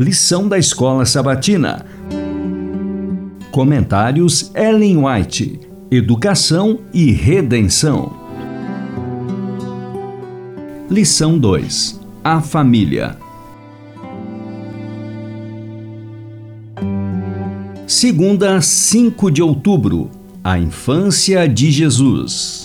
Lição da Escola Sabatina. Comentários Ellen White. Educação e Redenção. Lição 2. A família. Segunda, 5 de outubro. A infância de Jesus.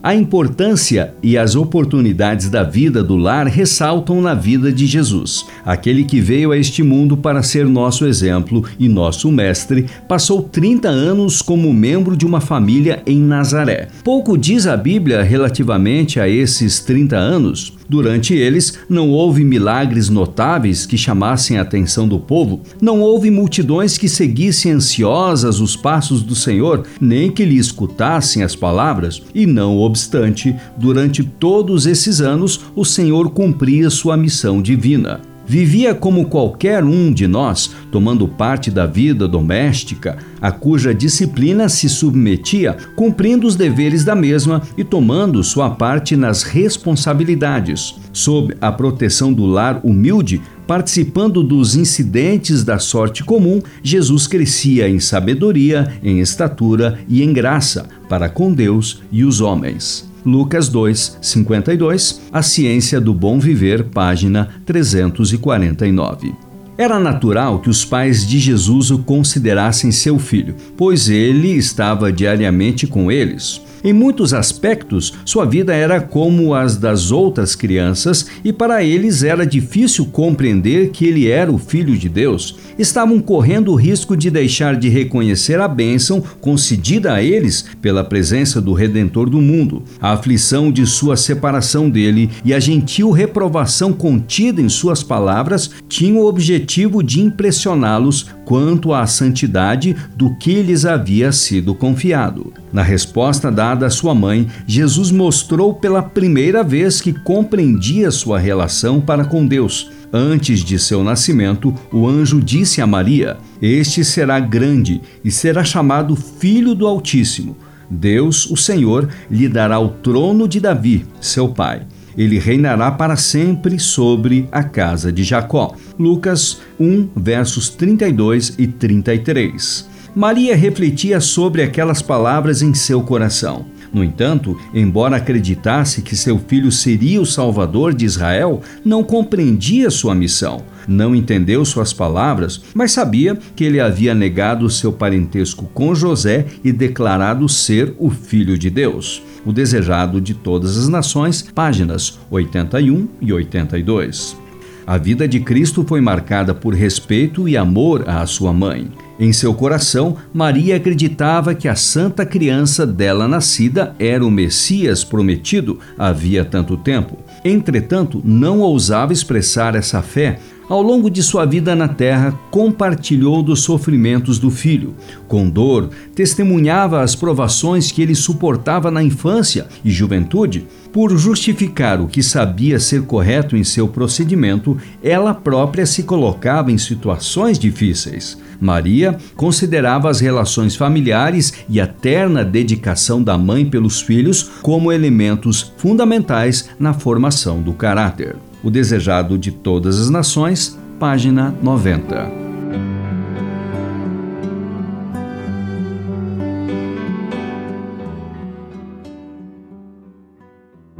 A importância e as oportunidades da vida do lar ressaltam na vida de Jesus. Aquele que veio a este mundo para ser nosso exemplo e nosso mestre, passou 30 anos como membro de uma família em Nazaré. Pouco diz a Bíblia relativamente a esses 30 anos. Durante eles, não houve milagres notáveis que chamassem a atenção do povo, não houve multidões que seguissem ansiosas os passos do Senhor, nem que lhe escutassem as palavras, e não obstante, durante todos esses anos, o Senhor cumpria sua missão divina. Vivia como qualquer um de nós, tomando parte da vida doméstica, a cuja disciplina se submetia, cumprindo os deveres da mesma e tomando sua parte nas responsabilidades. Sob a proteção do lar humilde, participando dos incidentes da sorte comum, Jesus crescia em sabedoria, em estatura e em graça para com Deus e os homens. Lucas 2, 52, A Ciência do Bom Viver, página 349. Era natural que os pais de Jesus o considerassem seu filho, pois ele estava diariamente com eles. Em muitos aspectos, sua vida era como as das outras crianças e para eles era difícil compreender que ele era o filho de Deus. Estavam correndo o risco de deixar de reconhecer a bênção concedida a eles pela presença do Redentor do mundo. A aflição de sua separação dele e a gentil reprovação contida em suas palavras tinham o objetivo de impressioná-los quanto à santidade do que lhes havia sido confiado. Na resposta dada à sua mãe, Jesus mostrou pela primeira vez que compreendia sua relação para com Deus. Antes de seu nascimento, o anjo disse a Maria: Este será grande e será chamado Filho do Altíssimo. Deus, o Senhor, lhe dará o trono de Davi, seu pai. Ele reinará para sempre sobre a casa de Jacó. Lucas 1, versos 32 e 33. Maria refletia sobre aquelas palavras em seu coração. No entanto, embora acreditasse que seu filho seria o salvador de Israel, não compreendia sua missão. Não entendeu suas palavras, mas sabia que ele havia negado seu parentesco com José e declarado ser o filho de Deus. O desejado de todas as nações, páginas 81 e 82. A vida de Cristo foi marcada por respeito e amor à sua mãe. Em seu coração, Maria acreditava que a santa criança dela nascida era o Messias prometido havia tanto tempo. Entretanto, não ousava expressar essa fé ao longo de sua vida na terra, compartilhou dos sofrimentos do filho. Com dor, testemunhava as provações que ele suportava na infância e juventude. Por justificar o que sabia ser correto em seu procedimento, ela própria se colocava em situações difíceis. Maria considerava as relações familiares e a terna dedicação da mãe pelos filhos como elementos fundamentais na formação do caráter. O Desejado de Todas as Nações, página 90.